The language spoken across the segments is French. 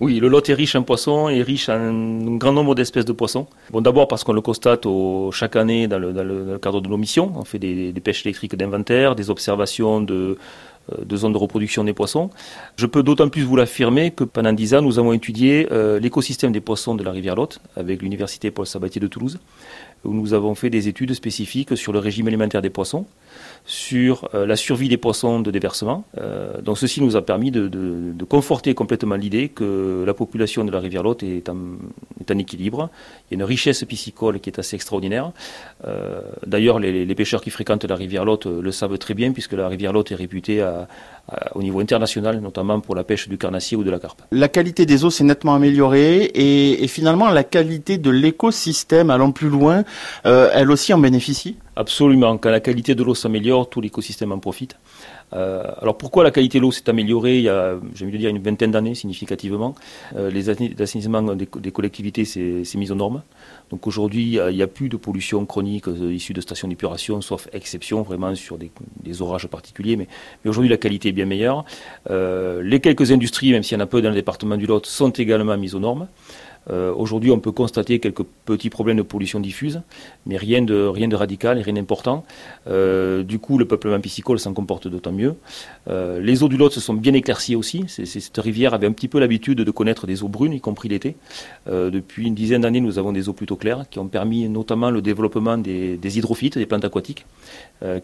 Oui, le Lot est riche en poissons et riche en un grand nombre d'espèces de poissons. Bon, d'abord parce qu'on le constate chaque année dans le, cadre de nos missions. On fait des, pêches électriques d'inventaire, des observations de, euh, de zones de reproduction des poissons. Je peux d'autant plus vous l'affirmer que pendant dix ans, nous avons étudié euh, l'écosystème des poissons de la rivière Lot avec l'université Paul Sabatier de Toulouse, où nous avons fait des études spécifiques sur le régime alimentaire des poissons, sur euh, la survie des poissons de déversement. Euh, donc ceci nous a permis de, conforter complètement l'idée que la population de la rivière Lot est en, équilibre. Il y a une richesse piscicole qui est assez extraordinaire. Euh, d'ailleurs, les, pêcheurs qui fréquentent la rivière Lot le savent très bien, puisque la rivière Lot est réputée au niveau international, notamment pour la pêche du carnassier ou de la carpe. La qualité des eaux s'est nettement améliorée et, finalement la qualité de l'écosystème, allant plus loin, elle aussi en bénéficie? Absolument. Quand la qualité de l'eau s'améliore, tout l'écosystème en profite. Euh, alors pourquoi la qualité de l'eau s'est améliorée il y a, j'ai envie de dire, une vingtaine d'années significativement? Euh, Les assainissement des, collectivités s'est mis aux normes. Donc aujourd'hui, il n'y a, plus de pollution chronique euh, issue de stations d'épuration, sauf exception vraiment sur des, orages particuliers. Mais, mais aujourd'hui, la qualité est bien meilleure. les quelques industries, même s'il y en a peu dans le département du Lot, sont également mises aux normes. Euh, aujourd'hui, on peut constater quelques petits problèmes de pollution diffuse, mais rien de, rien de radical et rien d'important. Euh, du coup, le peuplement piscicole s'en comporte d'autant mieux. Euh, les eaux du Lot se sont bien éclaircies aussi. cette rivière avait un petit peu l'habitude de connaître des eaux brunes, y compris l'été. depuis une dizaine d'années, nous avons des eaux plutôt claires qui ont permis notamment le développement des, des hydrophytes, des plantes aquatiques,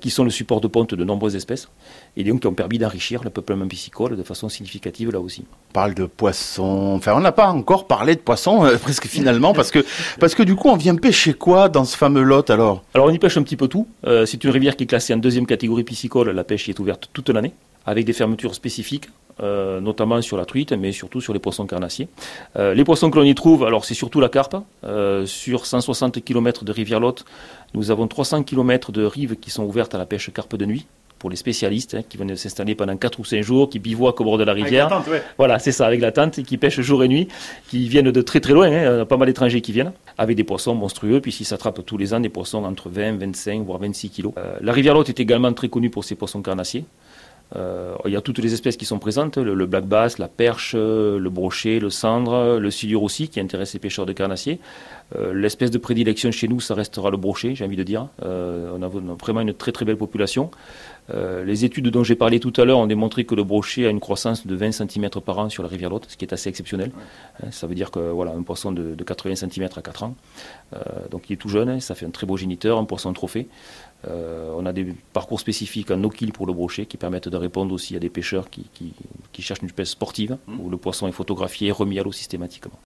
qui sont le support de ponte de nombreuses espèces, et donc qui ont permis d'enrichir le peuplement piscicole de façon significative là aussi. On parle de poissons, enfin on n'a pas encore parlé de poissons euh, presque finalement, parce que, parce que du coup, on vient pêcher quoi dans ce fameux lot alors? Alors on y pêche un petit peu tout. Euh, c'est une rivière qui est classée en deuxième catégorie piscicole. La pêche y est ouverte toute l'année, avec des fermetures spécifiques. Euh, notamment sur la truite, mais surtout sur les poissons carnassiers. les poissons que l'on y trouve, alors c'est surtout la carpe. sur 160 km de rivière Lot, nous avons 300 km de rives qui sont ouvertes à la pêche carpe de nuit pour les spécialistes hein, qui viennent s'installer pendant 4 ou 5 jours, qui bivouaquent au bord de la rivière. Voilà, c'est ça, avec la tente, et qui pêchent jour et nuit, qui viennent de très très loin, hein, pas mal d'étrangers qui viennent, avec des poissons monstrueux, puisqu'ils s'attrapent tous les ans des poissons entre 20, 25, voire 26 kilos. Euh, la rivière Lot est également très connue pour ses poissons carnassiers. Euh, il y a toutes les espèces qui sont présentes, le, black bass, la perche, le brochet, le cendre, le silure aussi, qui intéresse les pêcheurs de carnassiers. Euh, l'espèce de prédilection chez nous, ça restera le brochet, j'ai envie de dire. Euh, on, a, vraiment une très très belle population. Les études dont j'ai parlé tout à l'heure ont démontré que le brochet a une croissance de 20 cm par an sur la rivière Lot, ce qui est assez exceptionnel. ça veut dire que voilà, un poisson de, 80 cm à 4 ans, donc il est tout jeune, ça fait un très beau géniteur, un poisson trophée. on a des parcours spécifiques en no-kill pour le brochet qui permettent de répondre aussi à des pêcheurs qui, cherchent une espèce sportive, mmh. où le poisson est photographié et remis à l'eau systématiquement.